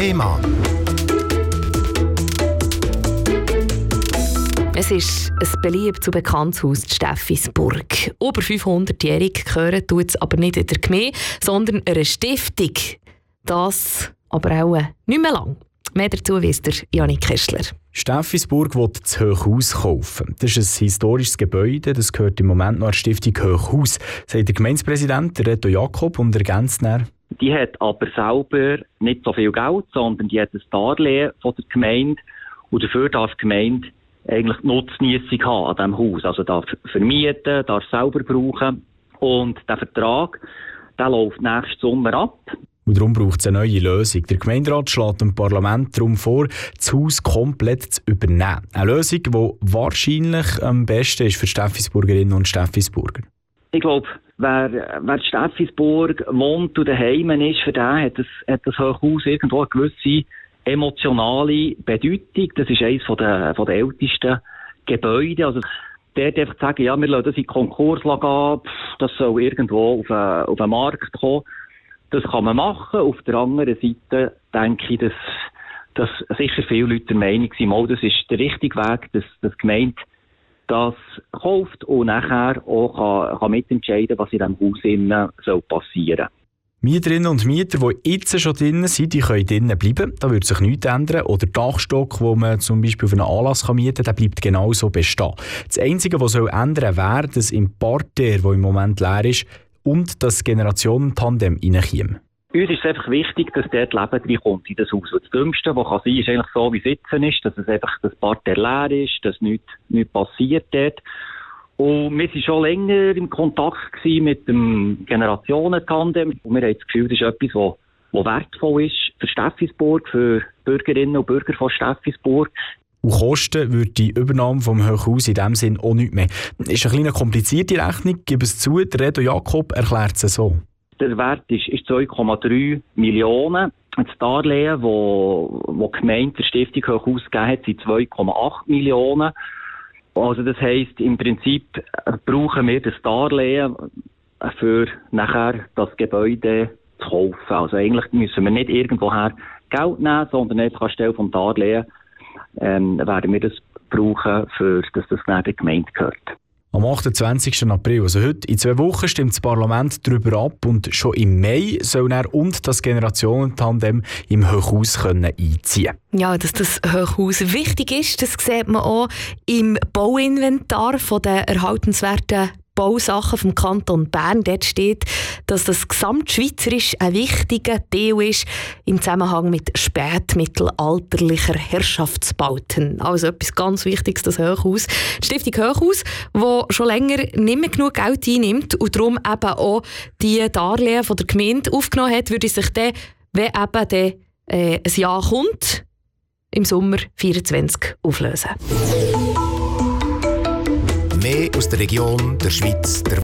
Thema. Es ist ein beliebt zu bekanntes Haus in Steffisburg. Über 500-jährig gehören tut es aber nicht in der Gemeinde, sondern einer Stiftung. Das aber auch nicht mehr lang. Mehr dazu wisst ihr Janik Kessler. Steffisburg will das Hochhaus kaufen. Das ist ein historisches Gebäude, das gehört im Moment noch der Stiftung Hochhaus, sagt der Gemeindepräsident Reto Jakob und ergänzt dann. Die hat aber selber nicht so viel Geld, sondern die hat ein Darlehen von der Gemeinde und dafür darf die Gemeinde eigentlich Nutznießung haben an diesem Haus. Also darf vermieten, darf selber brauchen und der Vertrag der läuft nächsten Sommer ab. Und darum braucht es eine neue Lösung. Der Gemeinderat schlägt dem Parlament darum vor, das Haus komplett zu übernehmen. Eine Lösung, die wahrscheinlich am besten ist für Steffisburgerinnen und Steffisburger. Ich glaube, wer, wer Steffisburg wohnt und daheim ist, für den hat das, hat das Hochhaus irgendwo eine gewisse emotionale Bedeutung. Das ist eines der, von der ältesten Gebäude. Also, einfach zu sagen, ja, wir lassen das in Konkurs gehen, das soll irgendwo auf, einen, auf den Markt kommen. Das kann man machen. Auf der anderen Seite denke ich, dass, dass sicher viele Leute der Meinung sind, mal, das ist der richtige Weg, dass das Gemeinde das kauft und nachher auch kann, kann mitentscheiden, was in diesem Haus innen soll passieren Mieterinnen und Mieter, die jetzt schon drinnen sind, die können drinnen bleiben. Da wird sich nichts ändern. Oder der Dachstock, wo man zum Beispiel auf einen Anlass kann mieten kann, der bleibt genauso bestehen. Das Einzige, was soll ändern wäre, dass im Parterre, der im Moment leer ist, und das Generationentandem reinkommt. Uns ist es einfach wichtig, dass dort Leben reinkommt in das Haus. das Dümmste, was kann sein, ist eigentlich so, wie jetzt ist, dass es einfach das Parterre leer ist, dass nichts, nichts passiert dort. Und wir waren schon länger im Kontakt mit dem Generationentandem. Und wir haben das Gefühl, das ist etwas, was, was wertvoll ist für Steffisburg, für Bürgerinnen und Bürger von Steffisburg. Und kosten würde die Übernahme vom Hochhaus in diesem Sinn auch nicht mehr. Ist eine kleine komplizierte Rechnung, gebe es zu. Der Redo Jakob erklärt es so. Der Wert ist, ist 2,3 Millionen. Das Darlehen, wo, wo die Gemeinde der Stiftung Hochhaus gegeben hat, sind 2,8 Millionen. Also das heisst, im Prinzip brauchen wir das Darlehen für nachher das Gebäude zu kaufen. Also eigentlich müssen wir nicht irgendwoher Geld nehmen, sondern einfach anstelle vom Darlehen ähm, werden wir das brauchen, für, dass das dann der Gemeinde gehört. Am 28. April, also heute, in zwei Wochen, stimmt das Parlament darüber ab und schon im Mai soll er und das Generationentandem im Hochhaus können einziehen Ja, dass das Hochhaus wichtig ist, das sieht man auch im Bauinventar der erhaltenswerten Bausachen vom Kanton Bern. Dort steht, dass das gesamtschweizerisch ein wichtiger Teil ist im Zusammenhang mit spätmittelalterlicher Herrschaftsbauten. Also etwas ganz Wichtiges, das Hochhaus. Die Stiftung Hochhaus, wo schon länger nicht mehr genug Geld einnimmt und darum eben auch die Darlehen von der Gemeinde aufgenommen hat, würde sich dann, wenn eben dann, äh, ein Jahr kommt, im Sommer 2024 auflösen. Mehr aus der Region, der Schweiz, der